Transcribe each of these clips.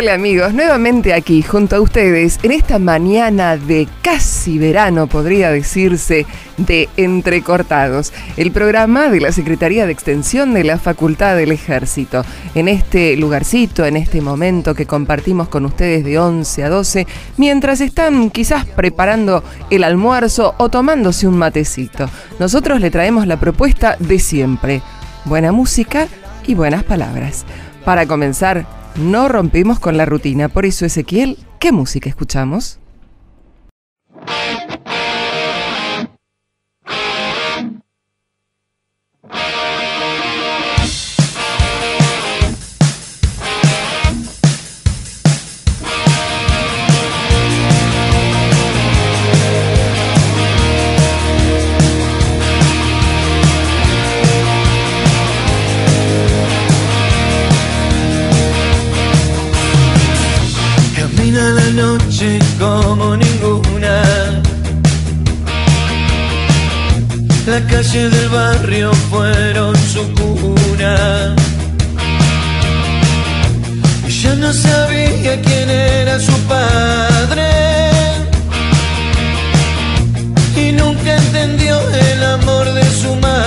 Hola amigos, nuevamente aquí junto a ustedes en esta mañana de casi verano, podría decirse, de Entrecortados, el programa de la Secretaría de Extensión de la Facultad del Ejército. En este lugarcito, en este momento que compartimos con ustedes de 11 a 12, mientras están quizás preparando el almuerzo o tomándose un matecito. Nosotros le traemos la propuesta de siempre, buena música y buenas palabras. Para comenzar, no rompimos con la rutina, por eso Ezequiel, ¿qué música escuchamos? Como ninguna. La calle del barrio fueron su cuna. Y ya no sabía quién era su padre. Y nunca entendió el amor de su madre.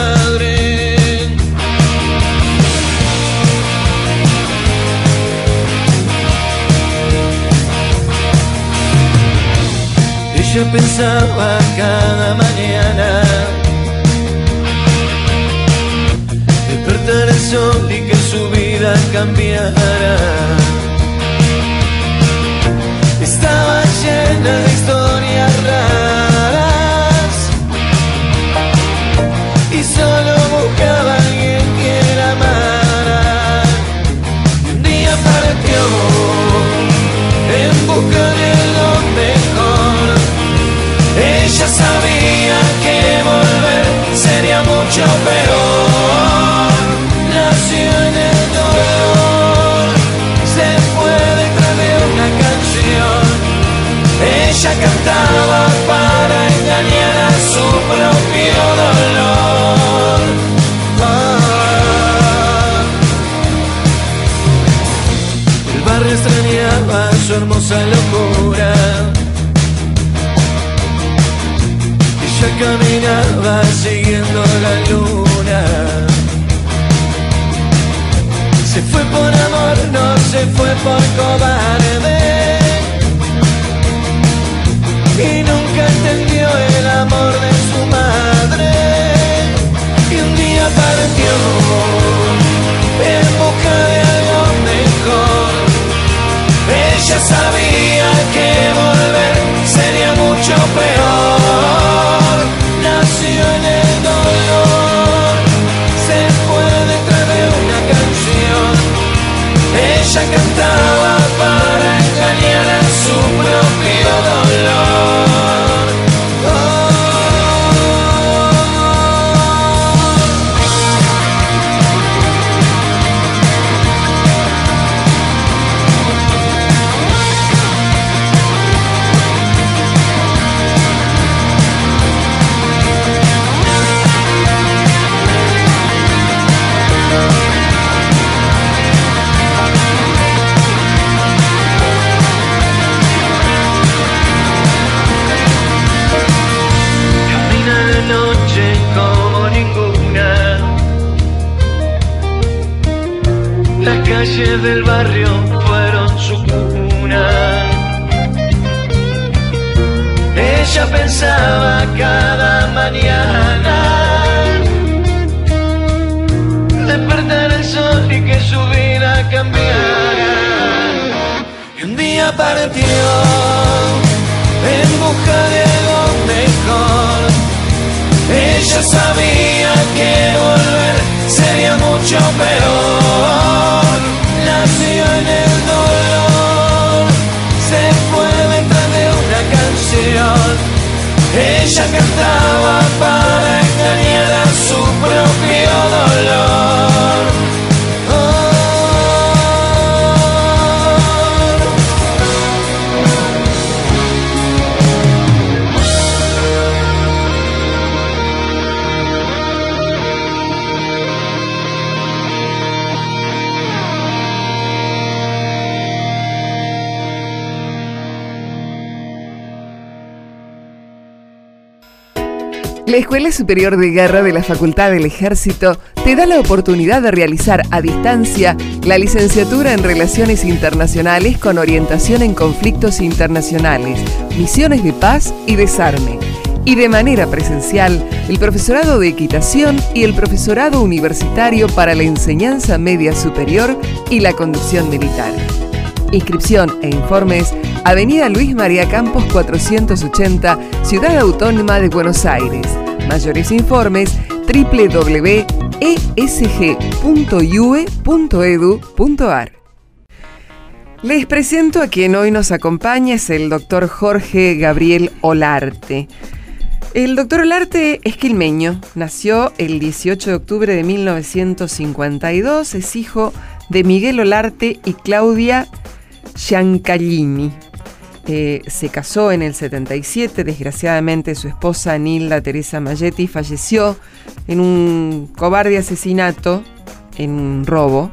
Yo pensaba cada mañana despertar el sol y que su vida cambiara. Estaba llena de historias Cantaba para engañar a su propio dolor. Ah. El barrio extrañaba su hermosa locura. Ella caminaba siguiendo la luna. Se fue por amor, no se fue por cobarde. Y nunca entendió el amor de su madre. Y un día partió en busca de algo mejor. Ella sabía Escuela Superior de Guerra de la Facultad del Ejército te da la oportunidad de realizar a distancia la licenciatura en Relaciones Internacionales con orientación en conflictos internacionales, misiones de paz y desarme. Y de manera presencial, el profesorado de equitación y el profesorado universitario para la enseñanza media superior y la conducción militar. Inscripción e informes Avenida Luis María Campos 480, Ciudad Autónoma de Buenos Aires. Mayores informes www.esg.ue.edu.ar. Les presento a quien hoy nos acompaña, es el doctor Jorge Gabriel Olarte. El doctor Olarte es quilmeño, nació el 18 de octubre de 1952, es hijo de Miguel Olarte y Claudia Giancallini. Se casó en el 77, desgraciadamente su esposa Nilda Teresa Mayetti falleció en un cobarde asesinato, en un robo,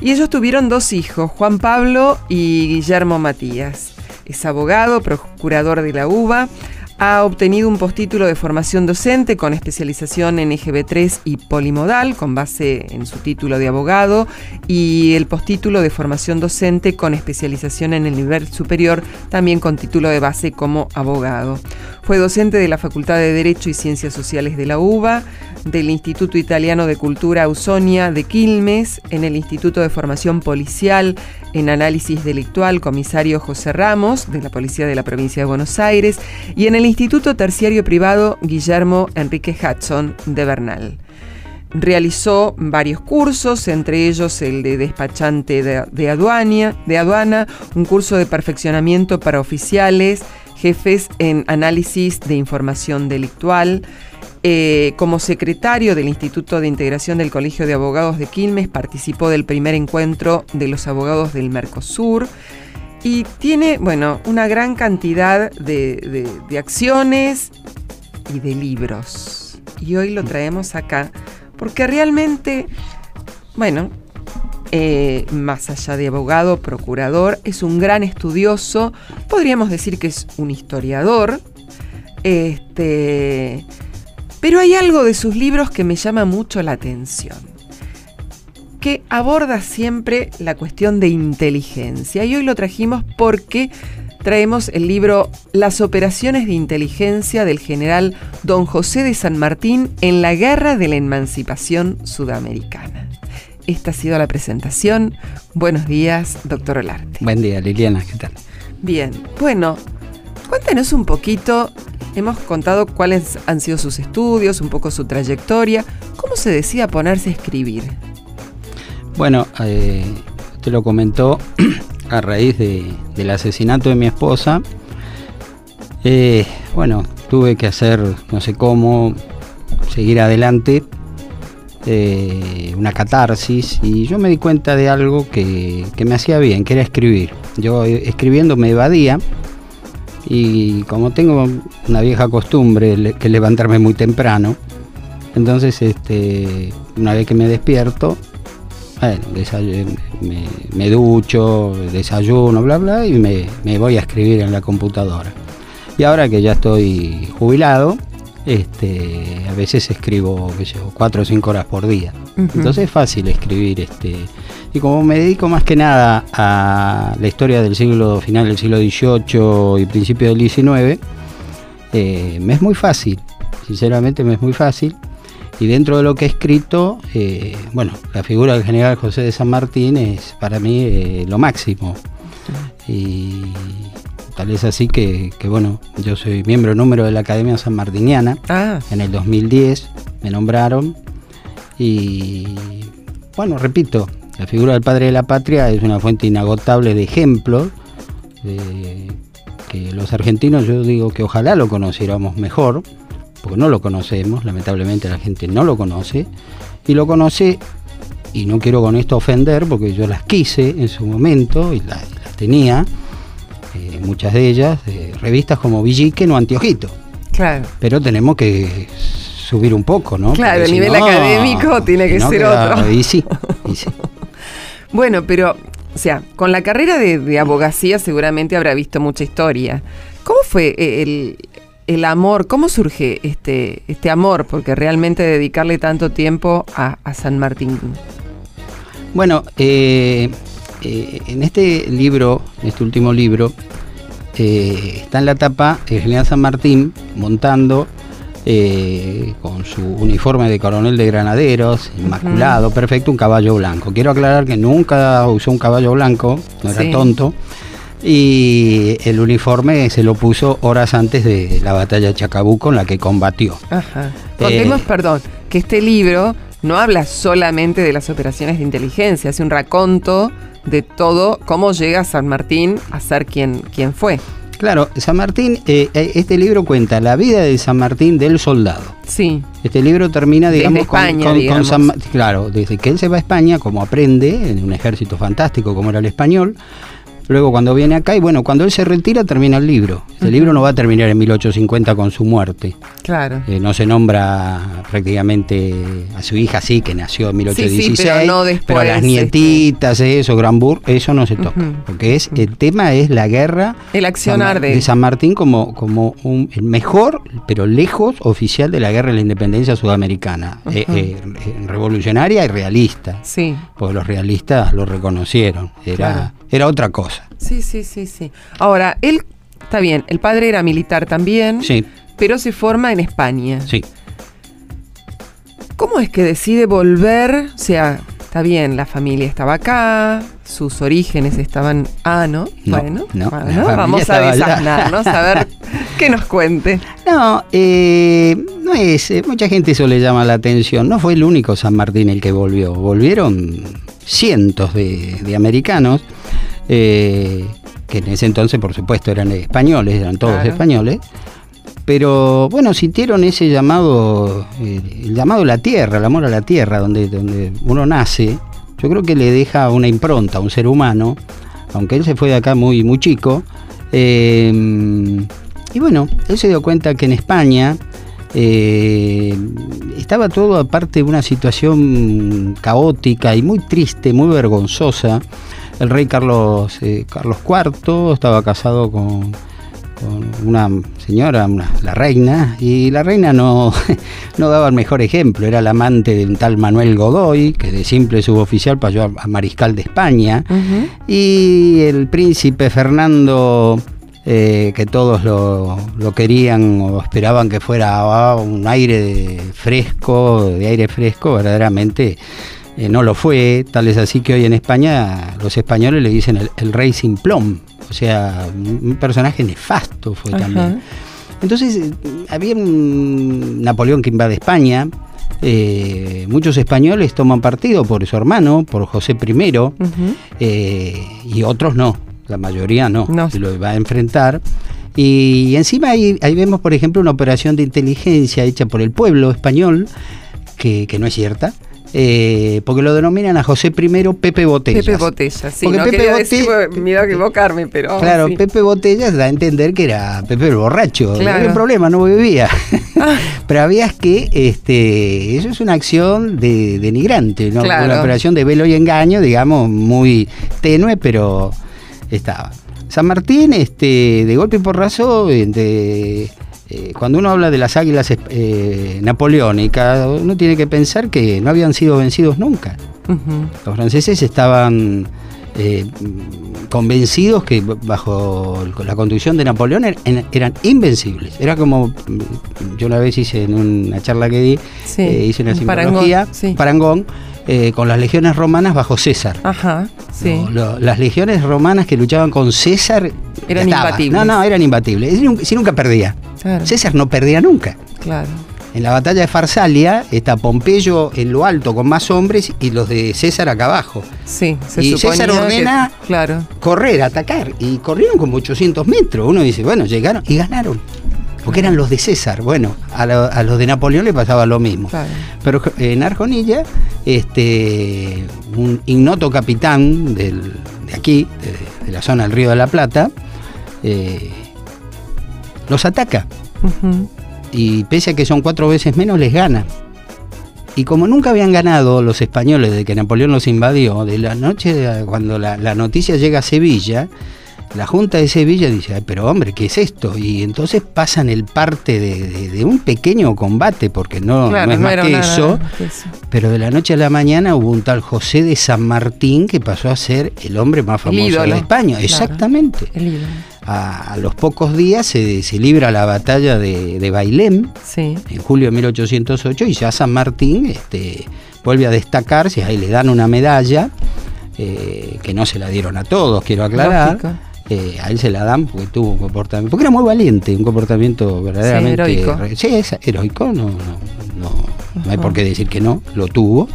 y ellos tuvieron dos hijos, Juan Pablo y Guillermo Matías. Es abogado, procurador de la UBA, ha obtenido un postítulo de formación docente con especialización en EGB3 y polimodal, con base en su título de abogado, y el postítulo de formación docente con especialización en el nivel superior, también con título de base como abogado. Fue docente de la Facultad de Derecho y Ciencias Sociales de la UBA, del Instituto Italiano de Cultura Ausonia de Quilmes, en el Instituto de Formación Policial en Análisis Delictual Comisario José Ramos, de la Policía de la Provincia de Buenos Aires, y en el Instituto Terciario Privado Guillermo Enrique Hudson de Bernal. Realizó varios cursos, entre ellos el de despachante de, de, aduana, de aduana, un curso de perfeccionamiento para oficiales, jefes en análisis de información delictual. Eh, como secretario del Instituto de Integración del Colegio de Abogados de Quilmes, participó del primer encuentro de los abogados del Mercosur y tiene, bueno, una gran cantidad de, de, de acciones y de libros. Y hoy lo traemos acá porque realmente, bueno, eh, más allá de abogado, procurador, es un gran estudioso, podríamos decir que es un historiador, este, pero hay algo de sus libros que me llama mucho la atención, que aborda siempre la cuestión de inteligencia, y hoy lo trajimos porque traemos el libro Las operaciones de inteligencia del general don José de San Martín en la Guerra de la Emancipación Sudamericana. Esta ha sido la presentación. Buenos días, doctor Olarte. Buen día, Liliana, ¿qué tal? Bien, bueno, cuéntenos un poquito. Hemos contado cuáles han sido sus estudios, un poco su trayectoria. ¿Cómo se decía ponerse a escribir? Bueno, eh, usted lo comentó a raíz de, del asesinato de mi esposa. Eh, bueno, tuve que hacer, no sé cómo, seguir adelante eh, una catarsis y yo me di cuenta de algo que, que, me hacía bien, que era escribir. Yo eh, escribiendo me evadía y como tengo una vieja costumbre que levantarme muy temprano, entonces este, una vez que me despierto, me, me, ducho, desayuno, bla, bla, y me, me voy a escribir en la computadora. Y ahora que ya estoy jubilado, este, a veces escribo, qué sé, cuatro o cinco horas por día. Uh -huh. Entonces es fácil escribir, este, y como me dedico más que nada a la historia del siglo final del siglo XVIII y principio del XIX, eh, me es muy fácil, sinceramente me es muy fácil. Y dentro de lo que he escrito, eh, bueno, la figura del general José de San Martín es para mí eh, lo máximo. Y Tal es así que, que, bueno, yo soy miembro número de la Academia San Martiniana. Ah. En el 2010 me nombraron. Y bueno, repito, la figura del padre de la patria es una fuente inagotable de ejemplos. De, que los argentinos, yo digo que ojalá lo conociéramos mejor, porque no lo conocemos, lamentablemente la gente no lo conoce. Y lo conoce, y no quiero con esto ofender, porque yo las quise en su momento y las, las tenía eh, muchas de ellas, de revistas como Villiquen o Antiojito. Claro. Pero tenemos que subir un poco, ¿no? Claro, Porque el nivel no, académico tiene que no ser queda, otro. Y sí, y sí. bueno, pero, o sea, con la carrera de, de, abogacía seguramente habrá visto mucha historia. ¿Cómo fue el, el amor, ¿cómo surge este, este amor? Porque realmente dedicarle tanto tiempo a, a San Martín. Bueno, eh, eh, en este libro, en este último libro, eh, está en la tapa el general San Martín montando eh, con su uniforme de coronel de granaderos, inmaculado, perfecto, un caballo blanco. Quiero aclarar que nunca usó un caballo blanco, no era Sí. tonto. Y el uniforme se lo puso horas antes de la batalla de Chacabuco en la que combatió. Ajá. Contemos, perdón, que este libro no habla solamente de las operaciones de inteligencia, hace un raconto de todo, cómo llega San Martín a ser quien, quien fue. Claro, San Martín, eh, eh, este libro cuenta la vida de San Martín del soldado. Sí, Este libro termina, Desde digamos, con- España, con, con digamos. San claro, desde que él se va a España, como aprende en un ejército fantástico como era el español. Luego cuando viene acá y bueno, cuando él se retira termina el libro. El libro no va a terminar en 1850 con su muerte. claro. Eh, no se nombra prácticamente a su hija, sí, que nació en 1816. Sí, sí, pero no después, pero a las este. nietitas, eso, Granburg, eso no se toca. Porque es el tema es la guerra El accionar San- de- San Martín como, como un, el mejor, pero lejos, oficial de la guerra de la independencia sudamericana. Eh, eh, eh, revolucionaria y realista. Sí, Porque los realistas lo reconocieron. Era, Claro. Era otra cosa. sí, sí, sí, sí. Ahora, él, está bien, el padre era militar también, Sí, pero se forma en España. sí. ¿Cómo es que decide volver? O sea, está bien, la familia estaba acá, sus orígenes estaban... Ah, ¿no? No, bueno, no, vamos a desasnarnos, a ver qué nos cuente. No, eh, no es. eh, mucha gente eso le llama la atención. No fue el único San Martín el que volvió. Volvieron cientos de, de americanos, eh, que en ese entonces, por supuesto, eran españoles, eran todos Claro. españoles. Pero bueno, sintieron ese llamado, eh, el llamado a la tierra, el amor a la tierra, donde, donde uno nace. Yo creo que le deja una impronta a un ser humano, aunque él se fue de acá muy, muy chico. eh, y bueno, él se dio cuenta que en España eh, estaba todo aparte de una situación caótica y muy triste, muy vergonzosa. El rey Carlos, eh, Carlos IV estaba casado con, con una señora, una- la reina, y la reina no, no daba el mejor ejemplo, era la amante de un tal Manuel Godoy, que de simple suboficial pasó a, a mariscal de España, y el príncipe Fernando, eh, que todos lo, lo querían o esperaban que fuera ah, un aire de fresco, de aire fresco, verdaderamente eh, no lo fue. Tal es así que hoy en España los españoles le dicen el, el rey sin plom, o sea, un personaje nefasto fue Ajá. también. Entonces, eh, había un Napoleón que invade España. eh, muchos españoles toman partido por su hermano, por José I, eh, y otros no, la mayoría no, No. lo va a enfrentar. Y encima ahí, ahí vemos, por ejemplo, una operación de inteligencia hecha por el pueblo español, que, que no es cierta, eh, porque lo denominan a José I Pepe Botellas. Pepe Botella, sí. Porque no Pepe quería Bote- decir, porque miedo a equivocarme, pero... Claro, sí. Pepe Botellas da a entender que era Pepe el borracho. Claro. No había problema, no bebía. Pero habías que, este, eso es una acción de denigrante, ¿no? Claro. Una operación de velo y engaño, digamos, muy tenue, pero estaba. San Martín, este, de golpe y porrazo, de, eh, cuando uno habla de las águilas eh, napoleónicas, uno tiene que pensar que no habían sido vencidos nunca. Los franceses estaban eh, convencidos que bajo la conducción de Napoleón er- eran invencibles. Era como, mm, yo una vez hice en una charla que di, Sí, eh, hice una un simbología, parangón, sí. parangón, eh, con las legiones romanas bajo César. Ajá, sí. No, lo- las legiones romanas que luchaban con César Eran estaba. imbatibles. No, no, eran imbatibles. Si nunca, perdía. Claro, César no perdía nunca. claro. En la batalla de Farsalia está Pompeyo en lo alto con más hombres y los de César acá abajo. Sí, se Y César ordena- que- claro. Correr, atacar. Y corrieron como 800 metros. Uno dice, bueno, llegaron y ganaron. Porque eran los de César. Bueno, a, lo- a los de Napoleón le pasaba lo mismo. Claro. Pero en Arjonilla, este, un ignoto capitán del- de aquí, de, de la zona del Río de la Plata, eh, los ataca y pese a que son cuatro veces menos, les gana. Y como nunca habían ganado los españoles de que Napoleón los invadió, de la noche cuando la, la noticia llega a Sevilla, la Junta de Sevilla dice, "Ay, pero hombre, ¿qué es esto? Y entonces pasan el parte de, de- de un pequeño combate, porque no, Claro, no es no más que eso, que eso. pero de la noche a la mañana hubo un tal José de San Martín que pasó a ser el hombre más famoso de España. Claro. Exactamente. El. A, a los pocos días se, se libra la batalla de, de Bailén, Sí. en julio de 1808 y ya San Martín este, vuelve a destacarse, ahí le dan una medalla, eh, que no se la dieron a todos, quiero aclarar. Lógico. Eh, a él se la dan porque tuvo un comportamiento, porque era muy valiente, un comportamiento verdaderamente Sí, heroico. re- sí, es heroico, no, no, no, no hay por qué decir que no, lo tuvo.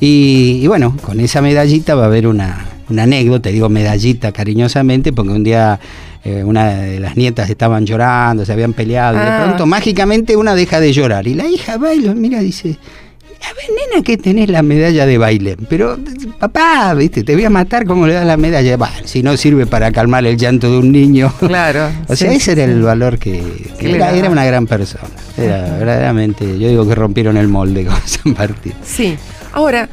Y, y bueno, con esa medallita va a haber una, una anécdota, digo medallita cariñosamente, porque un día eh, una de las nietas estaban llorando, se habían peleado, y Ah. de pronto mágicamente una deja de llorar. Y la hija va y lo mira y dice, a ver, nena, que tenés la medalla de baile. Pero, papá, viste, te voy a matar como le das la medalla. Si no sirve para calmar el llanto de un niño. Claro. O sea, sí, ese era sí. el valor que, que era, era una gran persona. Era verdaderamente, yo digo que rompieron el molde con San Martín. Sí. Ahora,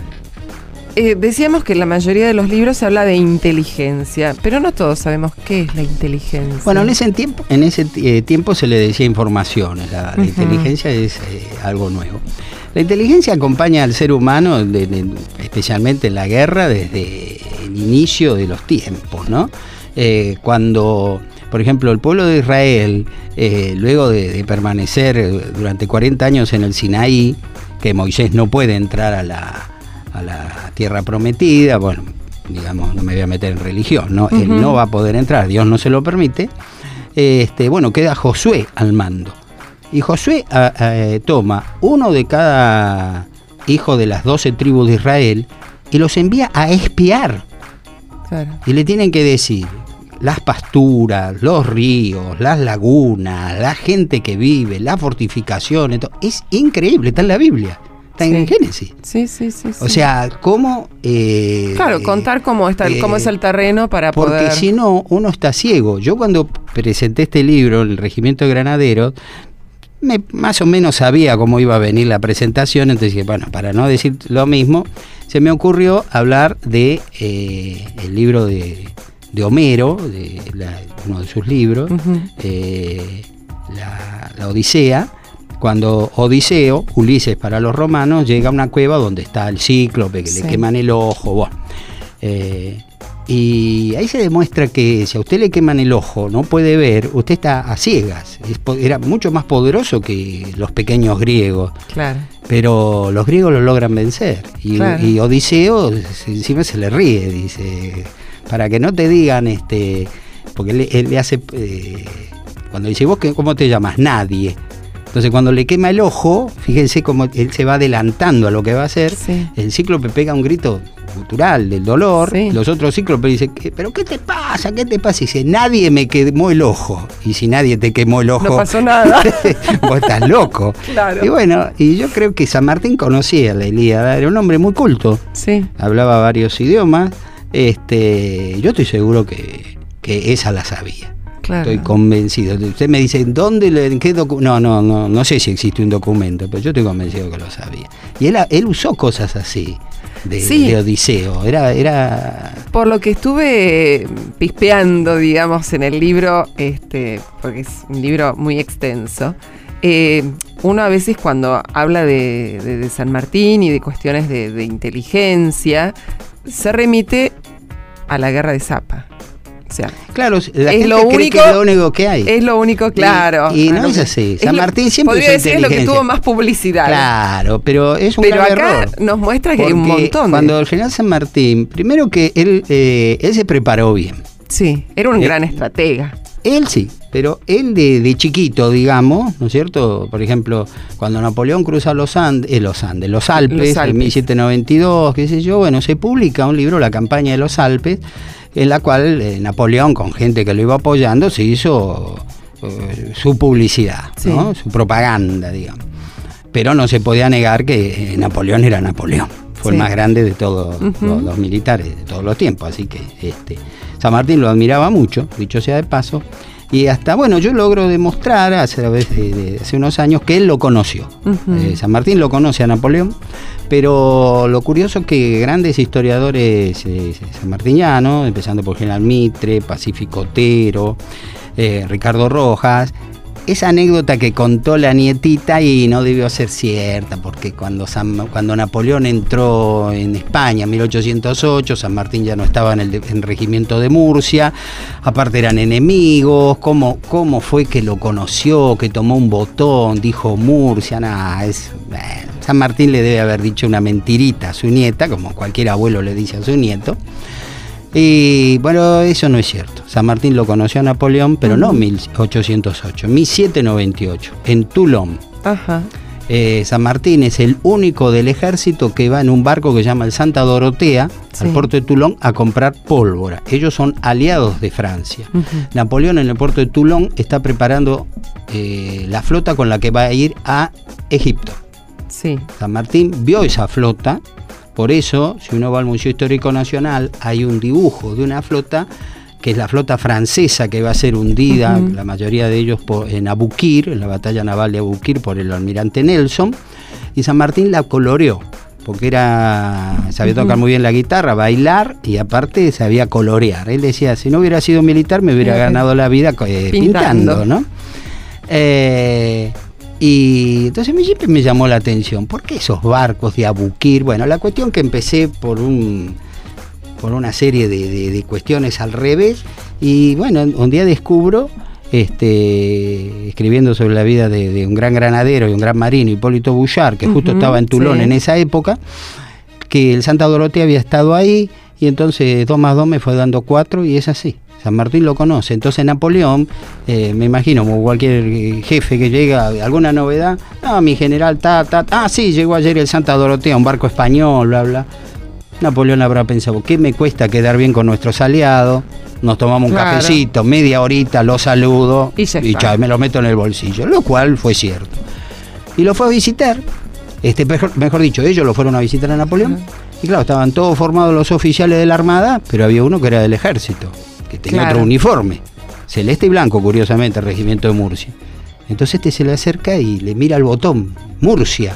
eh, decíamos que la mayoría de los libros se habla de inteligencia, pero no todos sabemos qué es la inteligencia. Bueno, en ese tiempo, en ese eh, tiempo se le decía informaciones. La, inteligencia es eh, algo nuevo. La inteligencia acompaña al ser humano, de- de- especialmente en la guerra, desde el inicio de los tiempos, ¿no? Eh, cuando, por ejemplo, el pueblo de Israel, eh, luego de, de permanecer durante 40 años en el Sinaí, que Moisés no puede entrar a la, a la tierra prometida, bueno, digamos, no me voy a meter en religión, ¿no? Él no va a poder entrar, Dios no se lo permite. Este, bueno, queda Josué al mando. Y Josué eh, toma uno de cada hijo de las doce tribus de Israel y los envía a espiar. Claro. Y le tienen que decir las pasturas, los ríos, las lagunas, la gente que vive, las fortificaciones. todo. Es increíble, está en la Biblia, está en. Génesis. Sí, sí, sí. O sí. sea, cómo... eh, Claro, contar cómo está, eh, cómo es el terreno para porque poder. si no, uno está ciego. Yo cuando presenté este libro, El Regimiento de Granaderos, me, más o menos sabía cómo iba a venir la presentación, entonces dije, bueno, para no decir lo mismo, se me ocurrió hablar de eh, el libro de, de Homero, de la- uno de sus libros, eh, la, la Odisea, cuando Odiseo, Ulises para los romanos, llega a una cueva donde está el cíclope, que Sí. le queman el ojo, bueno. Eh, y ahí se demuestra que si a usted le queman el ojo, no puede ver, usted está a ciegas. Era mucho más poderoso que los pequeños griegos, Claro. pero los griegos lo logran vencer. Y, Claro. y Odiseo se- encima se le ríe, dice, para que no te digan, este, porque él, él le hace, eh, cuando dice, ¿vos qué- cómo te llamas? Nadie. Entonces cuando le quema el ojo, fíjense cómo él se va adelantando a lo que va a hacer. Sí. El cíclope pega un grito gutural del dolor. Sí. Los otros cíclopes dicen, "¿Qué- ¿pero qué te pasa? ¿Qué te pasa? Y dice, nadie me quemó el ojo. Y si nadie te quemó el ojo, No pasó nada. vos estás loco. Claro. Y bueno, y yo creo que San Martín conocía la Ilíada, era un hombre muy culto, Sí. hablaba varios idiomas. Este, yo estoy seguro que, que esa la sabía. Claro. Estoy convencido. Usted me dice, ¿dónde, en qué docu-?" No, no, no, no sé si existe un documento, pero yo estoy convencido que lo sabía. Y él, él usó cosas así de, Sí. de Odiseo. Era, era Por lo que estuve pispeando, digamos, en el libro, este, porque es un libro muy extenso, eh, uno a veces cuando habla de, de- de San Martín y de cuestiones de, de inteligencia, se remite a la guerra de Zapa. O sea, Claro, la Es gente lo cree único- que es lo único que hay. es lo único claro. y no es así. San Martín siempre podría decir es lo que tuvo más publicidad. Claro, pero es un Pero grave acá error. nos muestra que hay un montón de... Cuando el general San Martín, primero que él, eh, él se preparó bien. Sí, era un Eh, gran estratega. Él sí, pero él de, de chiquito, digamos, ¿no es cierto? Por ejemplo, cuando Napoleón cruza los Andes, eh, los Andes, los Alpes, Los Alpes. en 1792, qué sé yo, bueno, se publica un libro, La campaña de los Alpes, en la cual eh, Napoleón, con gente que lo iba apoyando, se hizo eh, su publicidad, ¿no? su propaganda, digamos. Pero no se podía negar que eh, Napoleón era Napoleón. Fue Sí. el más grande de todos los militares de todos los tiempos. Así que este, San Martín lo admiraba mucho, dicho sea de paso. Y hasta, bueno, yo logro demostrar a través de, hace unos años que él lo conoció. Eh, San Martín lo conoce a Napoleón, pero lo curioso es que grandes historiadores eh, sanmartinianos, empezando por General Mitre, Pacífico Otero, eh, Ricardo Rojas, esa anécdota que contó la nietita y no debió ser cierta, porque cuando, cuando Napoleón entró en España en 1808, San Martín ya no estaba en el, regimiento de Murcia, aparte eran enemigos, ¿cómo, cómo fue que lo conoció, que tomó un botón, dijo Murcia, nada, es... San Martín le debe haber dicho una mentirita a su nieta, como cualquier abuelo le dice a su nieto. Y bueno, eso no es cierto. San Martín lo conoció a Napoleón, pero no en 1808, 1798, en Toulon. Ajá. Eh, San Martín es el único del ejército que va en un barco que se llama el Santa Dorotea, al puerto de Toulon, a comprar pólvora. Ellos son aliados de Francia. Napoleón en el puerto de Toulon está preparando eh, la flota con la que va a ir a Egipto. Sí. San Martín vio esa flota por eso, si uno va al Museo Histórico Nacional, hay un dibujo de una flota que es la flota francesa que va a ser hundida, la mayoría de ellos en Abukir, en la batalla naval de Abukir por el almirante Nelson, y San Martín la coloreó, porque era sabía tocar muy bien la guitarra, bailar y aparte sabía colorear. Él decía, si no hubiera sido militar me hubiera ganado la vida eh, pintando. ¿no? Eh, y entonces siempre me llamó la atención, ¿por qué esos barcos de Abukir? Bueno, la cuestión que empecé por un por una serie de, cuestiones al revés y bueno, un día descubro este, escribiendo sobre la vida de, un gran granadero y un gran marino, Hipólito Bouchard, que justo estaba en Tulón en esa época, que el Santa Dorotea había estado ahí, y entonces dos más dos me fue dando cuatro, y es así. San Martín lo conoce. Entonces Napoleón, eh, me imagino, como cualquier jefe que llega, alguna novedad, ah, mi general, ta, ta, ah, sí, llegó ayer el Santa Dorotea, un barco español, bla, bla. Napoleón habrá pensado, ¿qué me cuesta quedar bien con nuestros aliados? Nos tomamos un cafecito, media horita, lo saludo y, y me lo meto en el bolsillo, lo cual fue cierto. Y lo fue a visitar, este, mejor, dicho, ellos lo fueron a visitar a Napoleón. Y claro, estaban todos formados los oficiales de la Armada, pero había uno que era del ejército que tenía otro uniforme, celeste y blanco, curiosamente, el regimiento de Murcia. Entonces este se le acerca y le mira el botón, Murcia.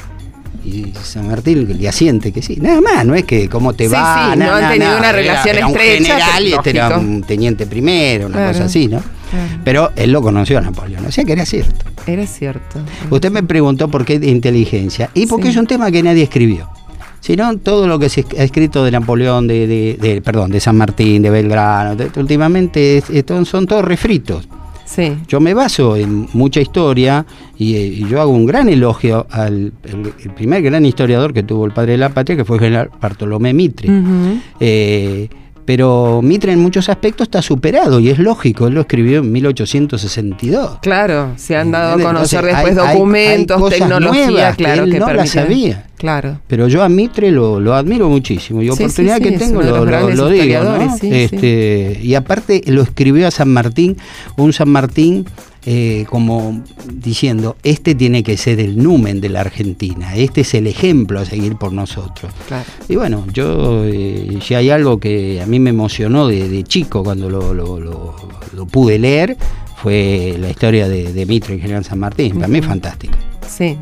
Y San Martín le asiente que sí. Nada más, no es que cómo te va. no han tenido una relación era, estrecha. un general y este era un teniente primero, una cosa así, ¿no? Pero él lo conoció a Napoleón, o sea que era cierto. Era cierto. Usted me preguntó por qué de inteligencia. Y porque es un tema que nadie escribió sino todo lo que se ha escrito de Napoleón, de, perdón, de San Martín, de Belgrano, últimamente son todos refritos. Sí. Yo me baso en mucha historia y, yo hago un gran elogio al el, primer gran historiador que tuvo el padre de la patria, que fue general Bartolomé Mitre. Pero Mitre en muchos aspectos está superado y es lógico, él lo escribió en 1862. Claro, se han dado a conocer después documentos, tecnología, claro, que, no la sabía. Claro. Pero yo a Mitre lo, lo admiro muchísimo y oportunidad que tengo lo, lo, digo. ¿no? Este, y aparte lo escribió a San Martín, un San Martín eh, como diciendo, este tiene que ser el numen de la Argentina, este es el ejemplo a seguir por nosotros. Y bueno, yo, eh, si hay algo que a mí me emocionó de, chico cuando lo, pude leer, fue la historia de, Mitre y General San Martín, para mí es fantástico. Sí.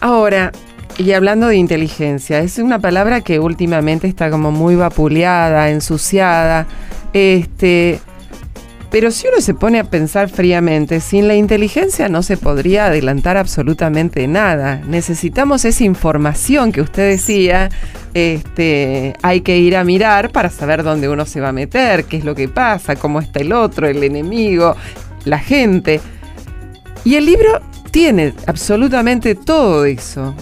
Ahora, y hablando de inteligencia, es una palabra que últimamente está como muy vapuleada, ensuciada. Este, pero si uno se pone a pensar fríamente, sin la inteligencia no se podría adelantar absolutamente nada. Necesitamos esa información que usted decía, este, hay que ir a mirar para saber dónde uno se va a meter, qué es lo que pasa, cómo está el otro, el enemigo, la gente. Y el libro tiene absolutamente todo eso,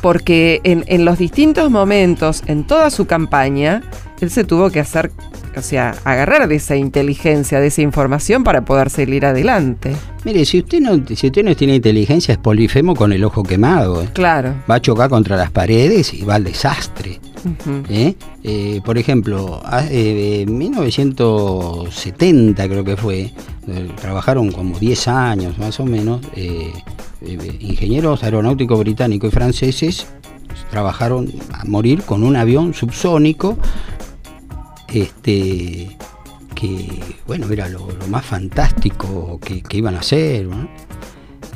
porque en, en los distintos momentos, en toda su campaña, él se tuvo que hacer o sea, agarrar de esa inteligencia, de esa información para poder seguir adelante. Mire, si usted no, si usted no tiene inteligencia es polifemo con el ojo quemado. ¿eh? Claro. Va a chocar contra las paredes y va al desastre. ¿eh? Eh, por ejemplo, en 1970 creo que fue, trabajaron como 10 años más o menos, ingenieros aeronáuticos británicos y franceses trabajaron a morir con un avión subsónico este, que, bueno, era lo, más fantástico que, iban a hacer.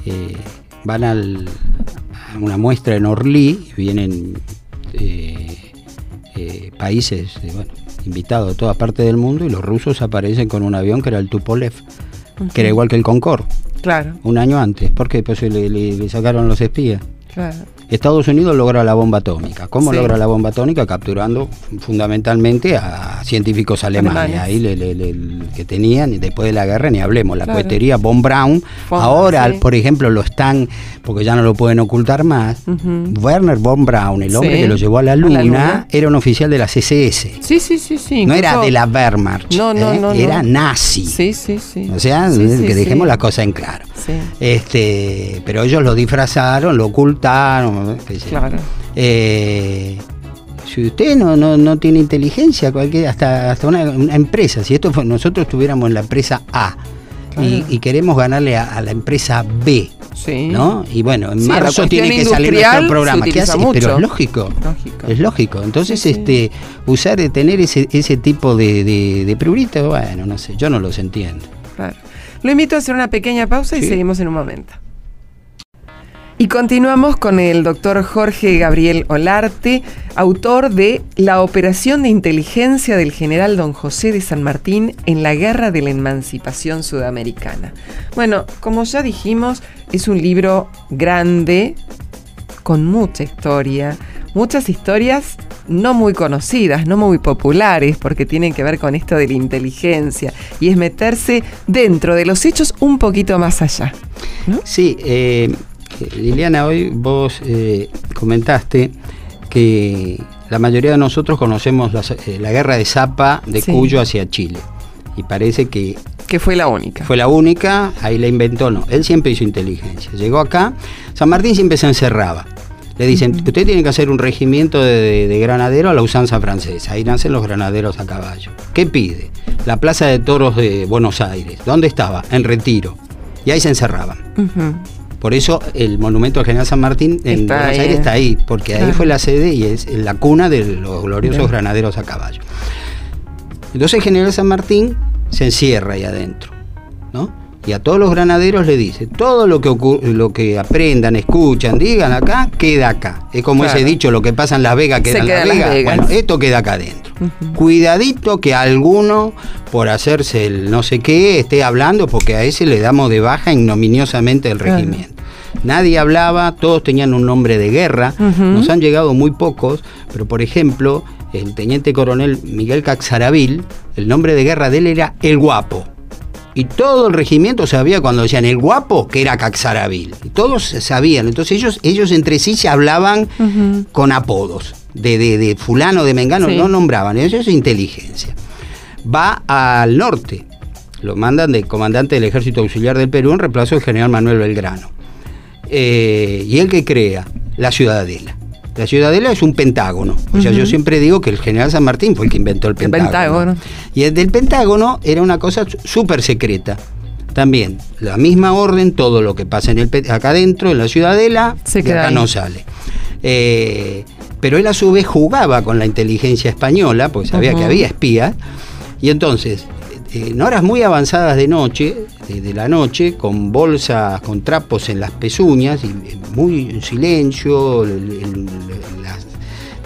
Eh, van al, a una muestra en Orly vienen eh, eh, países invitados de toda parte del mundo y los rusos aparecen con un avión que era el Tupolev, que era igual que el Concorde. Claro. Un año antes, porque pues le, le sacaron los espías. Claro. Estados Unidos logra la bomba atómica. ¿Cómo logra la bomba atómica? Capturando fundamentalmente a científicos alemanes, ahí que tenían, después de la guerra ni hablemos, la cohetería von Braun. ahora, por ejemplo, lo están, porque ya no lo pueden ocultar más, Werner von Braun, el hombre que lo llevó a la, luna, era un oficial de la CSS. Sí, sí, sí, sí. No era de la Wehrmacht, no, no, ¿eh? no, era nazi. Sí, sí, sí. O sea, que dejemos la cosa en claro. Este, pero ellos lo disfrazaron, lo ocultaron Claro. Eh, si usted no, no, tiene inteligencia, cualquier, hasta, hasta una, empresa, si esto nosotros estuviéramos en la empresa A y, queremos ganarle a, la empresa B, ¿no? Y bueno, en marzo tiene que salir nuestro programa. ¿Qué hace? Pero es lógico, Es lógico. Entonces, este, usar, tener ese, ese tipo de, de, bueno, no sé, yo no los entiendo. Claro. Lo invito a hacer una pequeña pausa y seguimos en un momento. Y continuamos con el doctor Jorge Gabriel Olarte, autor de La operación de inteligencia del general don José de San Martín en la Guerra de la Emancipación Sudamericana. Bueno, como ya dijimos, es un libro grande, con mucha historia, muchas historias no muy conocidas, no muy populares, porque tienen que ver con esto de la inteligencia y es meterse dentro de los hechos un poquito más allá. Sí, eh, Liliana, hoy vos eh, comentaste que la mayoría de nosotros conocemos eh, la, guerra de Zapa de Cuyo hacia Chile. Y parece que... Que fue la única. Fue la única, ahí la inventó, no. Él siempre hizo inteligencia. Llegó acá, San Martín siempre se encerraba. Le dicen, usted tiene que hacer un regimiento de, de, granadero a la usanza francesa. Ahí nacen los granaderos a caballo. ¿Qué pide? La Plaza de Toros de Buenos Aires. ¿Dónde estaba? En Retiro. Y ahí se encerraban. Por eso el monumento al general San Martín en Buenos Aires está ahí, porque ahí fue la sede y es la cuna de los gloriosos granaderos a caballo. Entonces el general San Martín se encierra ahí adentro, ¿no? Y a todos los granaderos le dice, todo lo que, lo que aprendan, escuchan, digan acá, queda acá. Es como ese dicho, lo que pasa en Las Vegas queda en Las Vegas. Bueno, esto queda acá adentro. Cuidadito que alguno, por hacerse el no sé qué, esté hablando, porque a ese le damos de baja ignominiosamente el regimiento. Nadie hablaba, todos tenían un nombre de guerra, nos han llegado muy pocos, pero por ejemplo, el teniente coronel Miguel Caxaravil, el nombre de guerra de él era El Guapo. Y todo el regimiento sabía cuando decían el guapo que era Caxaravil. Y todos sabían. Entonces ellos, ellos entre sí se hablaban con apodos. De, de, fulano, de mengano, no nombraban. Eso es inteligencia. Va al norte. Lo mandan de comandante del ejército auxiliar del Perú en reemplazo del general Manuel Belgrano. Eh, y él que crea la ciudadela. La ciudadela es un pentágono. O sea, yo siempre digo que el general San Martín fue el que inventó el pentágono. Y el del pentágono era una cosa súper secreta. También, la misma orden, todo lo que pasa en el, acá adentro, en la ciudadela, Se acá no sale. Eh, pero él a su vez jugaba con la inteligencia española, porque sabía que había espías, y entonces en horas muy avanzadas de noche, de, la noche, con bolsas, con trapos en las pezuñas, y muy en silencio, la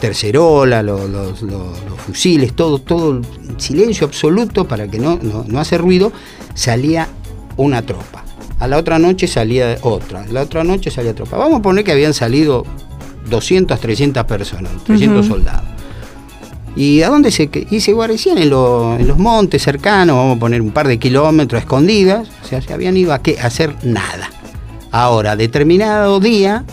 tercerola, los, fusiles, todo, todo silencio absoluto para que no, no, hace ruido, salía una tropa. A la otra noche salía otra, a la otra noche salía tropa. Vamos a poner que habían salido 200, 300 personas, 300 soldados. ¿Y a dónde se.? Y se guarecían en, los montes cercanos, vamos a poner un par de kilómetros escondidas, o sea, se habían ido a, qué? a hacer nada. Ahora, determinado día,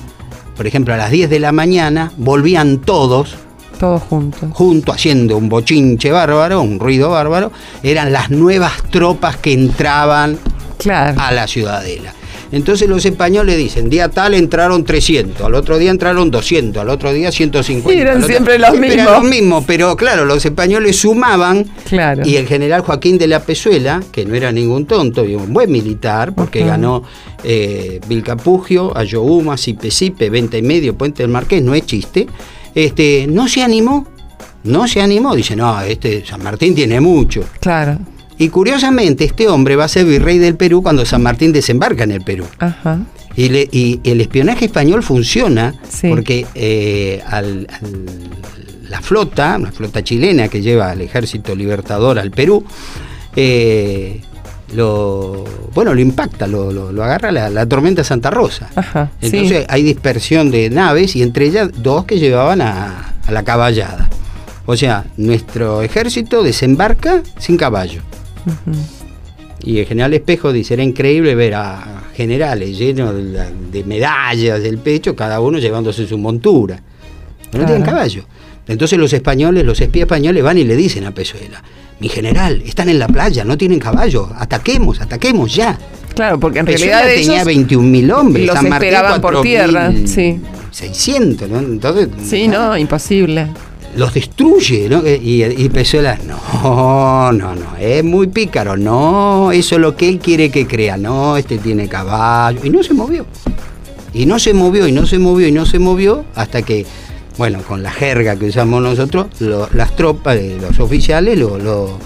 por ejemplo a las 10 de la mañana, volvían todos. Todos juntos. Juntos, haciendo un bochinche bárbaro, un ruido bárbaro. Eran las nuevas tropas que entraban a la ciudadela. Entonces los españoles dicen, día tal entraron 300, al otro día entraron 200, al otro día 150. Sí, eran siempre los mismos. Eran los mismos, pero claro, los españoles sumaban claro. y el general Joaquín de la Pezuela, que no era ningún tonto, y un buen militar, porque ganó eh, Vilcapugio, Ayohuma, Sipe Sipe, Venta y Medio, Puente del Marqués, no es chiste, este, no se animó, no se animó, dice, no, este San Martín tiene mucho. Claro. Y curiosamente, este hombre va a ser virrey del Perú cuando San Martín desembarca en el Perú. Ajá. Y, le- y el espionaje español funciona Sí. porque eh, al- al- la flota, una flota chilena que lleva al ejército libertador al Perú, eh, lo, bueno, lo impacta, lo, lo- lo agarra la, la tormenta Santa Rosa. Ajá, sí. Entonces hay dispersión de naves y entre ellas dos que llevaban a, a la caballada. O sea, nuestro ejército desembarca sin caballo. Y el general Espejo dice, era increíble ver a generales llenos de, la- de medallas del pecho, cada uno llevándose su montura. No tienen caballo. Entonces los españoles, los espías españoles van y le dicen a Pezuela, mi general, están en la playa, no tienen caballo, ataquemos, ataquemos ya. Claro, porque en Pezuela realidad tenía ellos 21.000 hombres, los San Martín esperaban por tierra, 4.000, sí. 600, ¿no? Entonces, Sí, no, imposible. Los destruye, ¿no? Y, y Pezuela, no, no, no, es muy pícaro, no, eso es lo que él quiere que crea, no, este tiene caballo, y no se movió. Y no se movió, y no se movió, y no se movió, hasta que, bueno, con la jerga que usamos nosotros, lo- las tropas, los oficiales, lo, lo-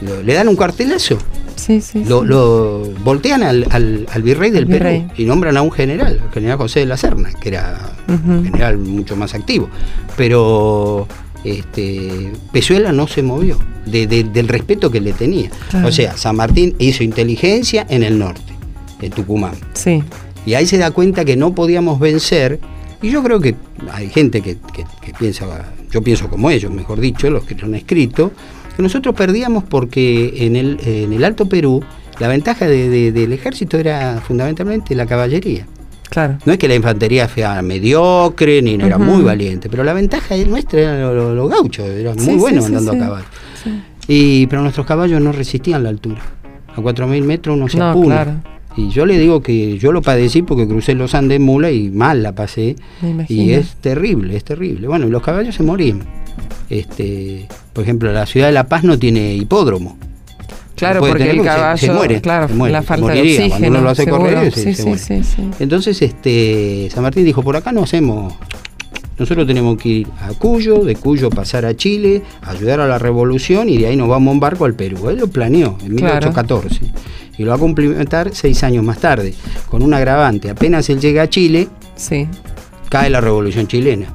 lo- le dan un cartelazo, Sí, sí. lo, sí. lo voltean al, al- al virrey del virrey. Perú y nombran a un general, el general José de la Serna, que era un general mucho más activo. Pero este, Pezuela no se movió de- de- del respeto que le tenía. Claro. O sea, San Martín hizo inteligencia en el norte, en Tucumán. Sí. Y ahí se da cuenta que no podíamos vencer. Y yo creo que hay gente que, que- que piensa, yo pienso como ellos, mejor dicho, los que lo han escrito, que nosotros perdíamos porque en el, en el Alto Perú la ventaja de- de- del ejército era fundamentalmente la caballería. Claro. No es que la infantería fuera mediocre ni no era muy valiente, pero la ventaja nuestra era lo- lo- los gauchos, eran Sí, muy buenos sí, andando sí. a caballo. Y, pero nuestros caballos no resistían la altura. A 4.000 metros uno se No, apuna. claro. Y yo le digo que yo lo padecí porque crucé los Andes en mula y mal la pasé. Me. Y es terrible, es terrible. Bueno, los caballos se morían. Este, por ejemplo, la ciudad de La Paz no tiene hipódromo. Claro, porque tener el se- caballo, se muere, claro, se muere, la falta de moriría. Cuando oxígeno. uno lo hace seguro. correr, se- sí, se sí, muere. sí, sí. Entonces, este, San Martín dijo, por acá no hacemos. Nosotros tenemos que ir a Cuyo, de Cuyo pasar a Chile, ayudar a la revolución y de ahí nos vamos en barco al Perú. Él lo planeó en Claro. 1814 y lo va a complementar seis años más tarde, con un agravante. Apenas él llega a Chile, Sí. Cae la revolución chilena.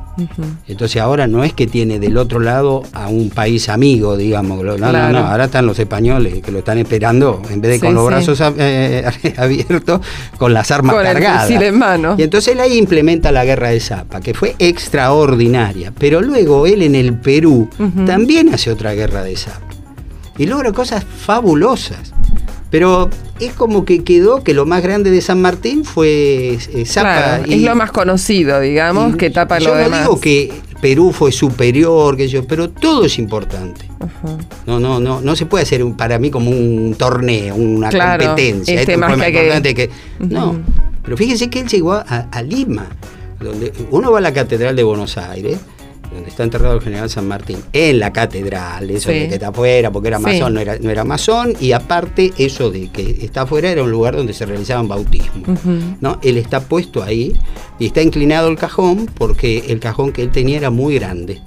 Entonces ahora no es que tiene del otro lado a un país amigo, digamos. No, no, Claro. no, ahora están los españoles que lo están esperando, en vez de Sí, con los sí. brazos eh, abiertos, con las armas Con el cargadas. fusil en mano. Y entonces él ahí implementa la guerra de Zapa, que fue extraordinaria. Pero luego él en el Perú también hace otra guerra de Zapa. Y logra cosas fabulosas. Pero es como que quedó que lo más grande de San Martín fue eh, Zapa. Claro, es lo más conocido, digamos, que tapa yo lo no demás. digo que Perú fue superior, que yo, pero todo es importante. No, no, no, no se puede hacer un- para mí como un torneo, una Claro, competencia. este Esto más que importante que. No, pero fíjense que él llegó a, a Lima, donde uno va a la Catedral de Buenos Aires, donde está enterrado el general San Martín, en la catedral, eso Sí. de que está afuera, porque era Sí. masón, no era, no era masón, y aparte eso de que está afuera era un lugar donde se realizaban bautismos. ¿no? Él está puesto ahí y está inclinado el cajón porque el cajón que él tenía era muy grande,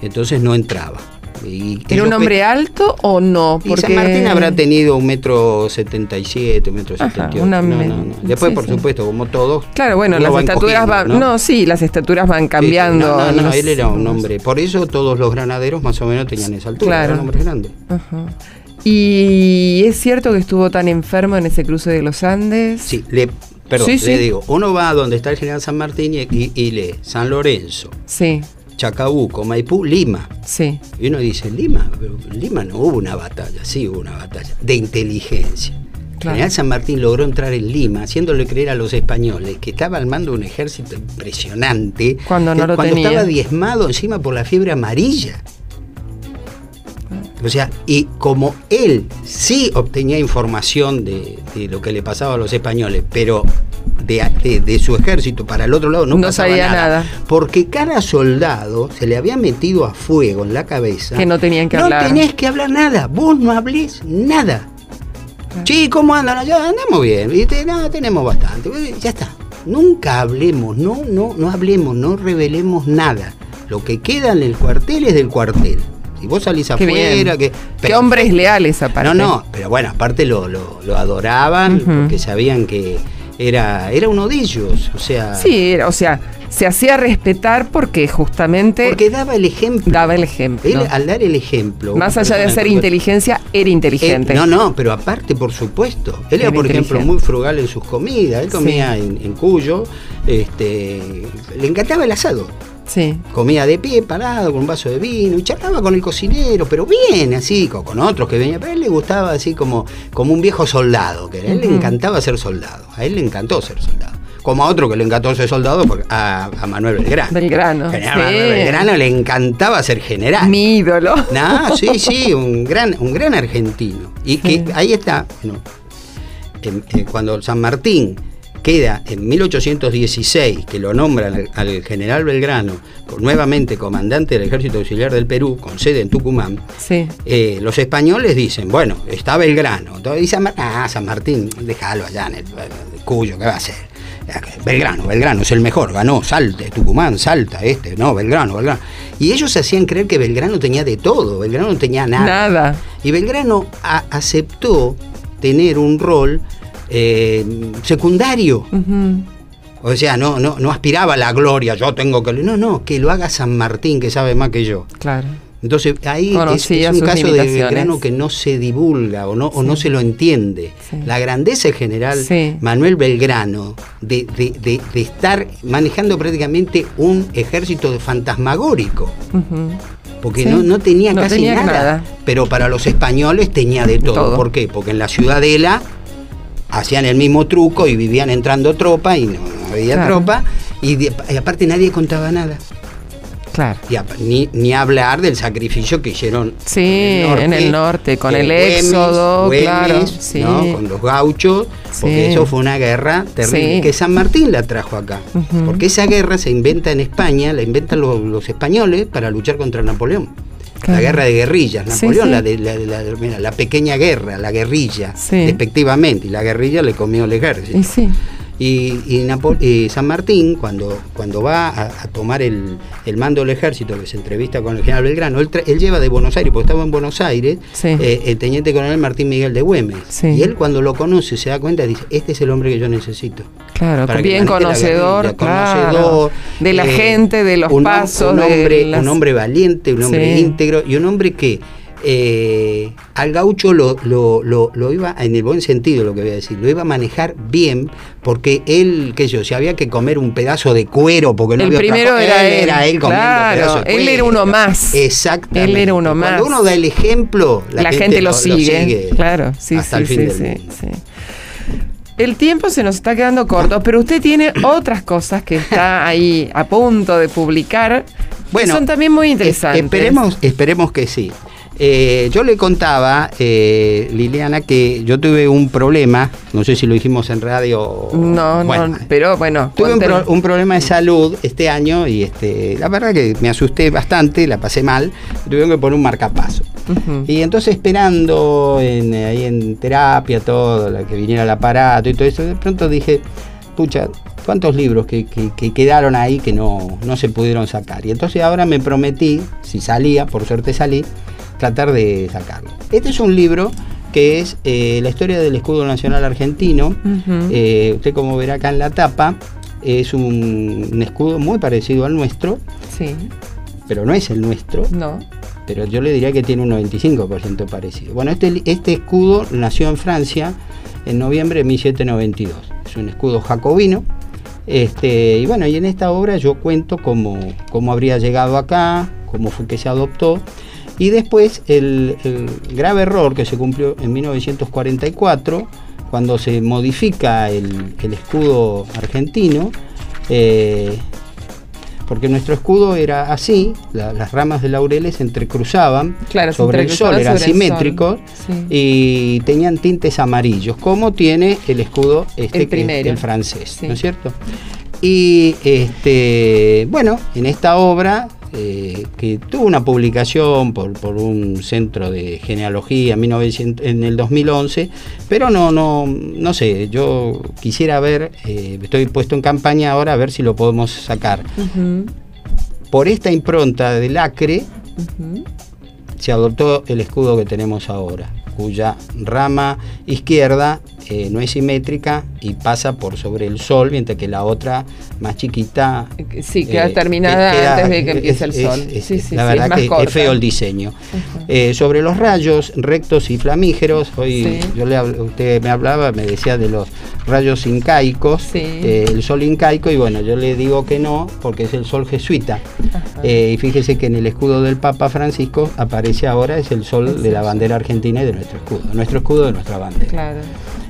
entonces no entraba. Y ¿Era un hombre alto o no? y San Martín habrá tenido un metro setenta y siete, un metro setenta y ocho. una No, no, no. Después, sí, por sí. supuesto, como todos. Claro, bueno, las estaturas van... ¿no? sí, las estaturas van Sí, sí, cambiando. No, no, él era un hombre. Por eso todos los granaderos más o menos tenían esa altura. Claro. Eran hombres grandes. Ajá. ¿Y es cierto que estuvo tan enfermo en ese cruce de los Andes? Sí, le, perdón, Sí, le digo, uno va a donde está el general San Martín y, y- y lee San Lorenzo, Sí, Chacabuco, Maipú, Lima. sí. Y uno dice, Lima, pero Lima no hubo una batalla, sí hubo una batalla de inteligencia. Claro. General San Martín logró entrar en Lima, haciéndole creer a los españoles que estaba al mando de un ejército impresionante. Cuando no que- lo cuando tenía. estaba diezmado encima por la fiebre amarilla. O sea, y como él sí obtenía información de, de lo que le pasaba a los españoles, pero de, de- de su ejército para el otro lado no, No pasaba sabía nada. Porque cada soldado se le había metido a fuego en la cabeza. Que no tenían que no hablar. tenés que hablar nada, vos no hables nada. Claro. Sí, ¿cómo andan allá? Andamos bien, ¿viste? No, tenemos bastante. Eh, Ya está. Nunca hablemos, no, no, no hablemos, no revelemos nada. Lo que queda en el cuartel es del cuartel. Y vos salís Qué afuera, bien. que. Qué hombres leales aparte. No, no, pero bueno, aparte lo, lo, lo adoraban porque sabían que era, era uno de ellos. O sea, Sí, era- o sea, se hacía respetar porque justamente porque daba el ejemplo. daba el ejemplo. Él, al dar el ejemplo. Más allá de que- inteligencia, era inteligente. No, no, pero aparte, por supuesto. Él era, Era por ejemplo, muy frugal en sus comidas. Él Sí. comía en, en Cuyo. Este, le encantaba el asado. Sí. Comía de pie, parado, con un vaso de vino, y charlaba con el cocinero, pero bien, así, con, con otros que venían. Pero a él le gustaba así como, como un viejo soldado, que a él le encantaba ser soldado. A él le encantó ser soldado. Como a otro que le encantó ser soldado, porque- a, a Manuel Belgrano. Belgrano. Sí. Manuel Belgrano le encantaba ser general. Mi ídolo. No, sí, sí, un gran, un gran argentino. Y que Sí. ahí está, bueno, en- en- cuando San Martín queda en 1816, que lo nombran al, al general Belgrano, nuevamente comandante del Ejército Auxiliar del Perú, con sede en Tucumán, Sí. eh, los españoles dicen, bueno, está Belgrano. Y San, Mar- ah, San Martín, déjalo allá en el, el Cuyo, ¿qué va a hacer? Belgrano, Belgrano es el mejor, ganó, Salta, Tucumán, Salta, este, no, Belgrano, Belgrano. Y ellos hacían creer que Belgrano tenía de todo, Belgrano no tenía nada. Nada. Y Belgrano a- aceptó tener un rol eh, secundario. O sea, no, no, no aspiraba a la gloria, yo tengo que... No, no, que lo haga San Martín, que sabe más que yo. Claro. Entonces ahí es, un caso de. Belgrano que no se divulga o no, o no se lo entiende. Sí. La grandeza del general Sí. Manuel Belgrano de, de- de- de estar manejando prácticamente un ejército de fantasmagórico. Porque no, no tenía No casi tenía nada, nada. Pero para los españoles tenía de todo. Todo. ¿Por qué? Porque en la ciudadela hacían el mismo truco y vivían entrando tropa y no, no había Claro. tropa. Y, de- y aparte nadie contaba nada. Claro. Y ni, ni hablar del sacrificio que hicieron Sí, en el norte, con el Güemes, éxodo, Güemes, claro. Sí. ¿no? con los gauchos, porque Sí. eso fue una guerra terrible, que San Martín la trajo acá. Porque esa guerra se inventa en España, la inventan los, los españoles para luchar contra Napoleón. Claro. La guerra de guerrillas, Napoleón, sí. La, de, la, la- mira, la pequeña guerra, la guerrilla, Sí. despectivamente, y la guerrilla le comió el ejército. Y. Y, y San Martín, cuando, cuando va a, a tomar el, el mando del ejército, que se entrevista con el general Belgrano, él, lleva de Buenos Aires, porque estaba en Buenos Aires, Sí. eh, el teniente coronel Martín Miguel de Güemes. Sí. Y él cuando lo conoce, se da cuenta, dice, este es el hombre que yo necesito. Claro, Para bien la conocedor, guerrilla, claro, conocedor, de la eh, gente, de los un pasos, un de hombre, las- un hombre valiente, un hombre Sí. íntegro y un hombre que eh, al gaucho lo, lo, lo- lo iba, en el buen sentido lo que voy a decir, lo iba a manejar bien porque él, qué sé yo, si había que comer un pedazo de cuero porque no El había otra primero cosa, era él, él, era él comiendo claro, pedazo de él era cuero. uno más. Exactamente. Él era uno Cuando más. uno da el ejemplo, la, gente, lo, sigue. Claro, sí, hasta sí, el fin sí, del mundo. sí. El tiempo se nos está quedando corto, pero usted tiene otras cosas que está ahí a punto de publicar que son también muy es- interesantes. Esperemos, esperemos que sí. Eh, yo le contaba, eh, Liliana, que yo tuve un problema, no sé si lo dijimos en radio. No, bueno, no, pero bueno, Tuve un, cuéntenos. pro- un problema de salud este año y este, la verdad que me asusté bastante, la pasé mal, tuvieron que poner un marcapaso. Y entonces esperando en, ahí en terapia, todo, la que viniera el aparato y todo eso, de pronto dije, pucha, ¿cuántos libros que, que- que quedaron ahí que no, no se pudieron sacar? Y entonces ahora me prometí, si salía, por suerte salí, tratar de sacarlo. Este es un libro que es eh, la historia del escudo nacional argentino. Eh, usted como verá acá en la tapa, es un, un escudo muy parecido al nuestro, sí, pero no es el nuestro no. pero yo le diría que tiene un 95% parecido. Bueno, este, este escudo nació en Francia en noviembre de 1792. Es un escudo jacobino. Este, y bueno, y en esta obra yo cuento cómo, cómo habría llegado acá, cómo fue que se adoptó. Y después el, el grave error que se cumplió en 1944, cuando se modifica el, el escudo argentino, eh, porque nuestro escudo era así, la- las ramas de laureles se entrecruzaban Claro, se sobre el sol, eran simétricos Sí. y tenían tintes amarillos, como tiene el escudo este El que- primero. el francés, Sí. ¿no es cierto? Y este, bueno, en esta obra, eh, que tuvo una publicación por, por un centro de genealogía en, 1900 en el 2011, pero no, no, no sé, yo quisiera ver, eh, estoy puesto en campaña ahora a ver si lo podemos sacar. Por esta impronta del Acre, se adoptó el escudo que tenemos ahora, cuya rama izquierda eh, no es simétrica y pasa por sobre el sol, mientras que la otra más chiquita. Sí, queda eh, terminada queda- antes de que empiece el sol. es- sí, sí, la sí, verdad es más que corta. es feo el diseño. Eh, sobre los rayos rectos y flamígeros, hoy yo le usted me hablaba, me decía de los rayos incaicos, Sí. eh, el sol incaico, y bueno, yo le digo que no, porque es el sol jesuita. Eh, y fíjese que en el escudo del Papa Francisco aparece ahora, es el sol de el la bandera argentina y de nuestro escudo, nuestro escudo de nuestra bandera. Claro.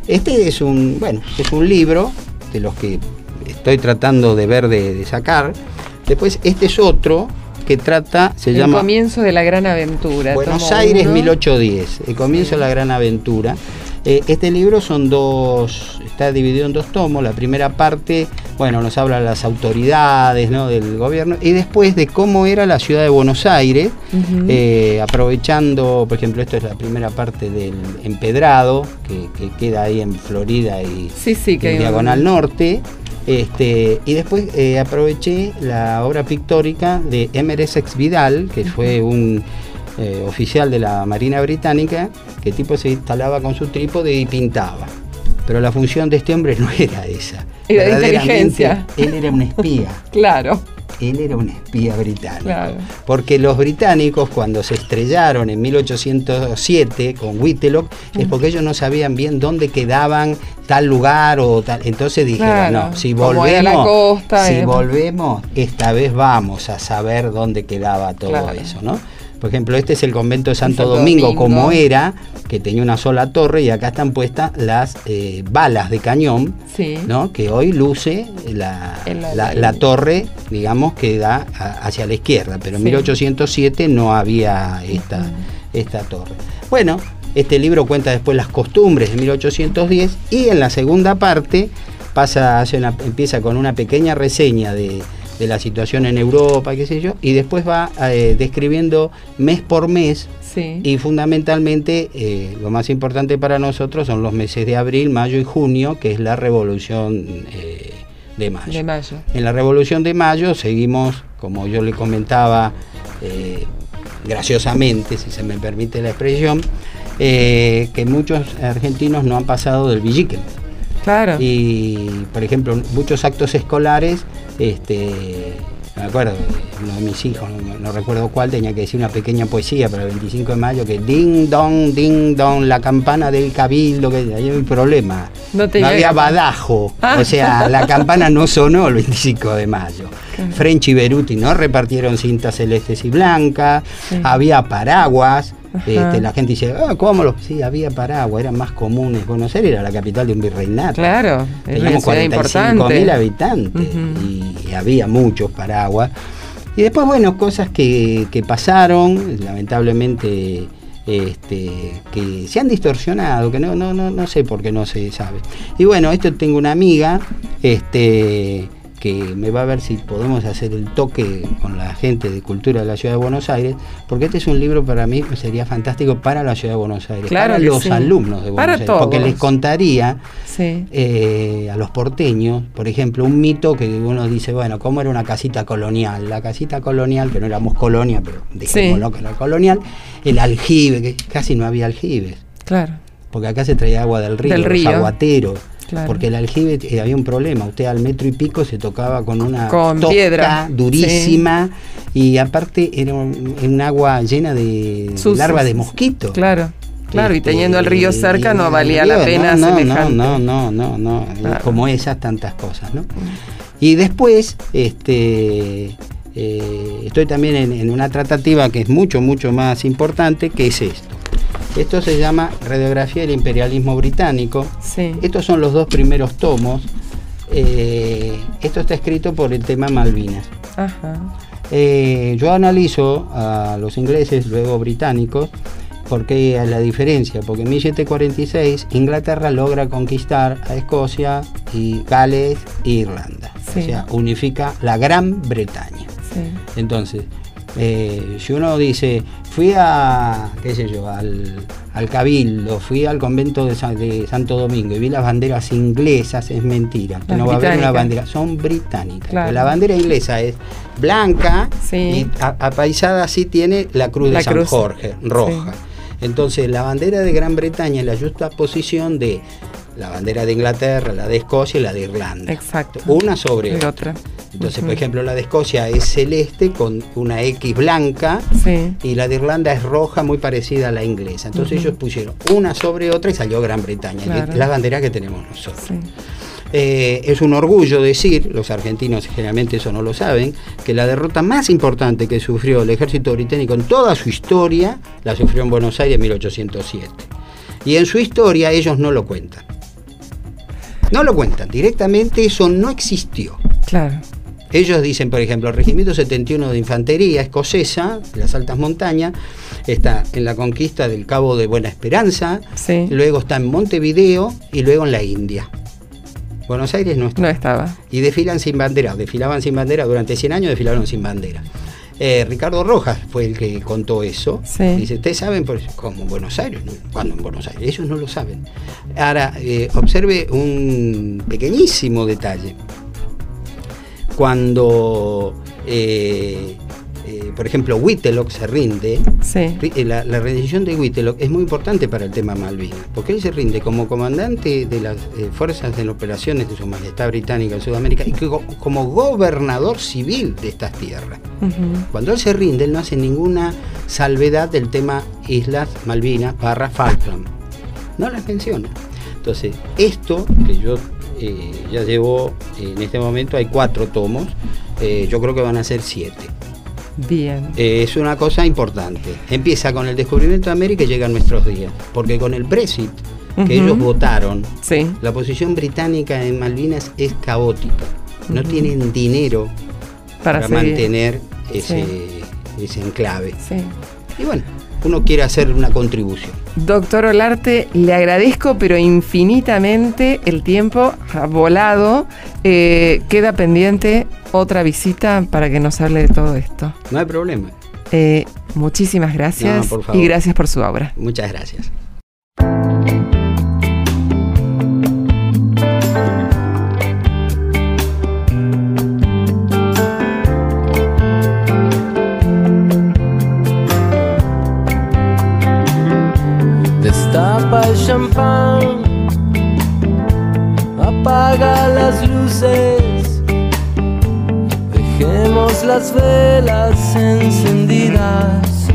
Este es un, bueno, es un libro de los que estoy tratando de ver de, de sacar. Después este es otro que trata, se el llama comienzo de la gran aventura. Buenos Aires uno. 1810, el comienzo de la gran aventura. Eh, este libro son dos, está dividido en dos tomos. La primera parte, bueno, nos habla de las autoridades ¿no? del gobierno y después de cómo era la ciudad de Buenos Aires, eh, aprovechando, por ejemplo, esto es la primera parte del empedrado, que, que queda ahí en Florida y, Sí, sí, que en un- Diagonal Norte. Este, y después eh, aproveché la obra pictórica de Emeresex Vidal, que fue un eh, oficial de la Marina Británica, que tipo se instalaba con su trípode y pintaba. Pero la función de este hombre no era esa. Era de inteligencia. Él era un espía. Claro, Él era un espía británico. Claro. Porque los británicos, cuando se estrellaron en 1807 con Whitlock, es porque ellos no sabían bien dónde quedaban tal lugar o tal. Entonces dijeron, Claro, no, si volvemos, la costa, si eh. volvemos, esta vez vamos a saber dónde quedaba todo Claro. eso, ¿no? Por ejemplo, este es el convento de Santo, Santo Domingo, Domingo. como era, que tenía una sola torre y acá están puestas las eh, balas de cañón, sí. ¿no? que hoy luce la, la- torre, digamos, que da a- hacia la izquierda, pero en Sí. 1807 no había esta, esta torre. Bueno, este libro cuenta después las costumbres de 1810 y en la segunda parte pasa, hace una- empieza con una pequeña reseña de, de la situación en Europa, qué sé yo, y después va eh, describiendo mes por mes Sí. y fundamentalmente, eh, lo más importante para nosotros son los meses de abril, mayo y junio, que es la revolución eh, de mayo. de mayo. En la revolución de mayo seguimos, como yo le comentaba, graciosamente, si se me permite la expresión, que muchos argentinos no han pasado del villiquen. Claro. Y, por ejemplo, muchos actos escolares, este, me acuerdo, uno de mis hijos, no, no recuerdo cuál, tenía que decir una pequeña poesía para el 25 de mayo, que ding dong, ding dong, la campana del cabildo, que ahí hay un problema. No No, tenía había badajo, Ah. o sea, la campana no sonó el 25 de mayo. Claro. French y Beruti no repartieron cintas celestes y blancas, Sí. había paraguas. Este, la gente dice, ah, ¿cómo lo? Sí, había paraguas, eran más comunes. Buenos Aires era la capital de un virreinato. Claro, Teníamos ciudad 45 mil habitantes Ujú. y, y había muchos paraguas. Y después, bueno, cosas que, que pasaron, lamentablemente, este, que se han distorsionado, que no, no, no, no sé por qué no se sabe. Y bueno, esto tengo una amiga, este que me va a ver si podemos hacer el toque con la gente de cultura de la ciudad de Buenos Aires, porque este es un libro para mí que sería fantástico para la ciudad de Buenos Aires, Claro para los sí. alumnos de Buenos Para Aires, porque todos. les contaría Sí. eh, a los porteños, por ejemplo, un mito que uno dice, bueno, ¿cómo era una casita colonial? La casita colonial, que no éramos colonia, pero dejémoslo que era colonial, el aljibe, que casi no había aljibes, Claro. porque acá se traía agua del río, Del los río. aguateros. Claro. Porque el aljibe eh, había un problema, usted al metro y pico se tocaba con una Con piedra, durísima y aparte era un, un agua llena de Sucios. larva de mosquito. Claro. Claro, y Este, teniendo el río cerca no valía la pena no, no, semejante. No, no, no, no, no, Claro. como esas tantas cosas, ¿no? Y después, este, eh, estoy también en, en una tratativa que es mucho, mucho más importante, que es esto. Esto se llama Radiografía del Imperialismo Británico. Sí. Estos son los dos primeros tomos. Eh, esto está escrito por el tema Malvinas. Ajá. Eh, yo analizo a los ingleses, luego británicos, porque hay la diferencia, porque en 1746 Inglaterra logra conquistar a Escocia y Gales e Irlanda. Sí. O sea, unifica la Gran Bretaña. Sí. Entonces, Eh, si uno dice, fui a, qué sé yo, al, Cabildo, fui al convento de, Santo Domingo y vi las banderas inglesas, es mentira. No va a haber una bandera, son británicas. La bandera inglesa es blanca y apaisada así tiene la cruz de San Jorge, roja. Entonces la bandera de Gran Bretaña es la justa posición de la bandera de Inglaterra, la de Escocia y la de Irlanda. Exacto. Una sobre otra. Entonces, por ejemplo, la de Escocia es celeste con una X blanca y la de Irlanda es roja, muy parecida a la inglesa. Entonces ellos pusieron una sobre otra y salió Gran Bretaña, la bandera que tenemos nosotros. Eh, es un orgullo decir, los argentinos generalmente eso no lo saben, que la derrota más importante que sufrió el ejército británico en toda su historia la sufrió en Buenos Aires en 1807. Y en su historia ellos no lo cuentan. No lo cuentan, directamente eso no existió. Claro. Ellos dicen, por ejemplo, el Regimiento 71 de Infantería Escocesa, de las altas montañas, está en la conquista del Cabo de Buena Esperanza, luego está en Montevideo y luego en la India. Buenos Aires no estaba. No estaba. Y desfilan sin bandera, desfilaban sin bandera, durante 100 años desfilaron sin bandera. Eh, Ricardo Rojas fue el que contó eso. Dice, ustedes saben, por, como en Buenos Aires, ¿cuándo en Buenos Aires? Ellos no lo saben. Ahora, eh, observe un pequeñísimo detalle. Cuando eh, eh, por ejemplo, Whitlock se rinde, eh, la, rendición de Whitlock es muy importante para el tema Malvinas, porque él se rinde como comandante de las eh, fuerzas de operaciones de su majestad británica en Sudamérica y como gobernador civil de estas tierras. Cuando él se rinde, él no hace ninguna salvedad del tema Islas Malvinas barra Falkland. No las menciona. Entonces, esto que yo ya llevo, en este momento hay cuatro tomos, yo creo que van a ser siete. Bien. Eh, es una cosa importante. Empieza con el descubrimiento de América y llega a nuestros días. Porque con el Brexit, que ellos votaron, la posición británica en Malvinas es caótica. No tienen dinero para, mantener ese, ese enclave. Y bueno, uno quiere hacer una contribución. Doctor Olarte, le agradezco, pero infinitamente el tiempo ha volado. Eh, queda pendiente otra visita para que nos hable de todo esto. No hay problema. Eh, muchísimas gracias y gracias por su obra. Muchas gracias. Dejemos las velas encendidas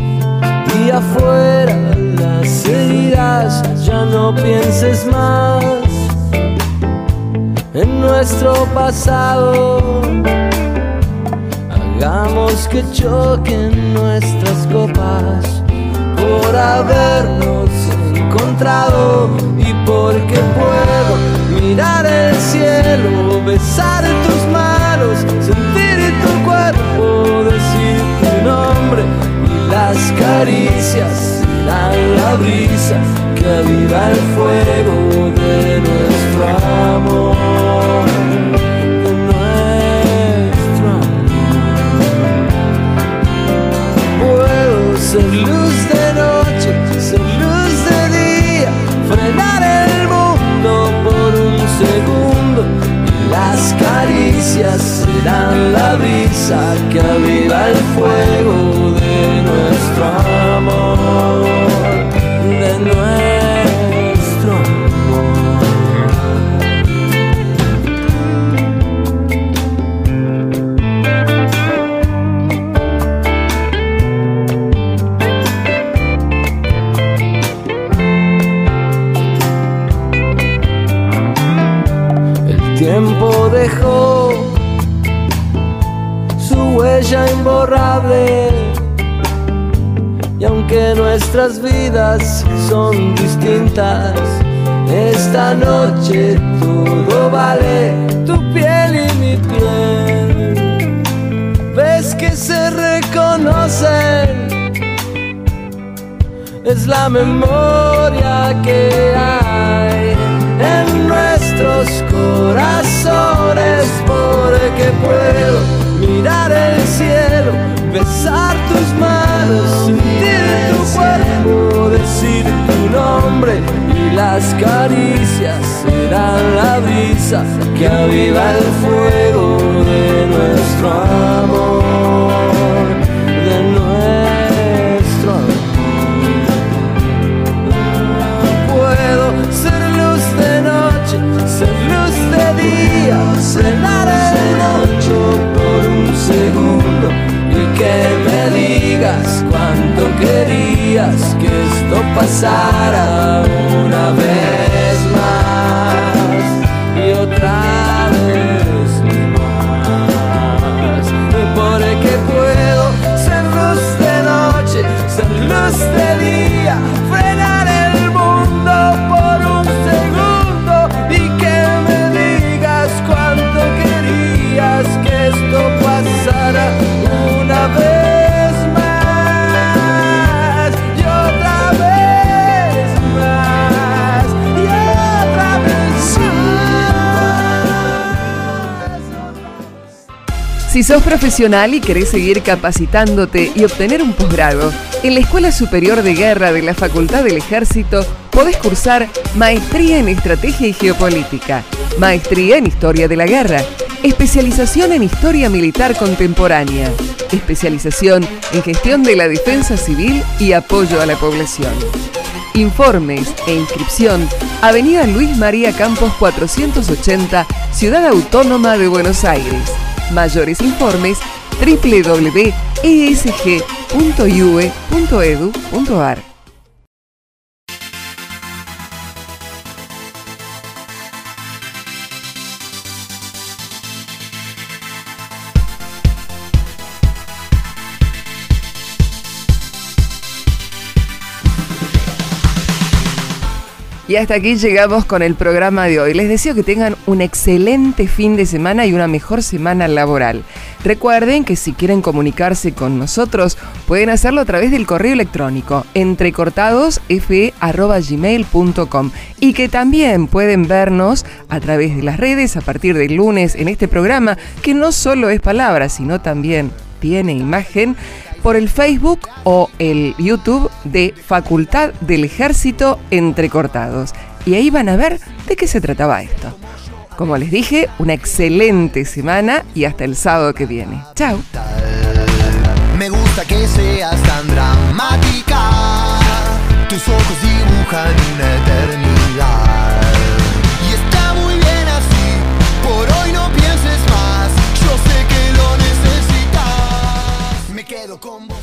y afuera las seguirás, ya no pienses más en nuestro pasado. Hagamos que choquen nuestras copas por habernos encontrado y porque puedo mirar el cielo, besar tus manos, sentir tu cuerpo, decir tu nombre y las caricias dan la brisa que aviva el fuego de nuestro amor. De nuestro amor. Puedo ser luz caricias serán la brisa que aviva el fuego de nuestro amor, Y aunque nuestras vidas son distintas, esta noche todo vale, tu piel y mi piel. Ves que se reconocen, es la memoria que hay en nuestros corazones porque puedo mirar el cielo, besar tus manos, sentir tu cuerpo, decir tu nombre y las caricias serán la brisa que aviva el fuego de nuestro amor, que me digas cuánto querías que esto pasara una vez Si sos profesional y querés seguir capacitándote y obtener un posgrado, en la Escuela Superior de Guerra de la Facultad del Ejército podés cursar Maestría en Estrategia y Geopolítica, Maestría en Historia de la Guerra, especialización en Historia Militar Contemporánea, especialización en Gestión de la Defensa Civil y Apoyo a la Población. Informes e inscripción, Avenida Luis María Campos 480, Ciudad Autónoma de Buenos Aires. Mayores informes www.esg.ue.edu.ar. hasta aquí llegamos con el programa de hoy. Les deseo que tengan un excelente fin de semana y una mejor semana laboral. Recuerden que si quieren comunicarse con nosotros, pueden hacerlo a través del correo electrónico entrecortadosfe.gmail.com y que también pueden vernos a través de las redes a partir del lunes en este programa, que no solo es palabras, sino también tiene imagen por el Facebook o el YouTube de Facultad del Ejército Entrecortados. Y ahí van a ver de qué se trataba esto. Como les dije, una excelente semana y hasta el sábado que viene. Chao. Me gusta que seas tan dramática. Tus ojos dibujan una eternidad. con.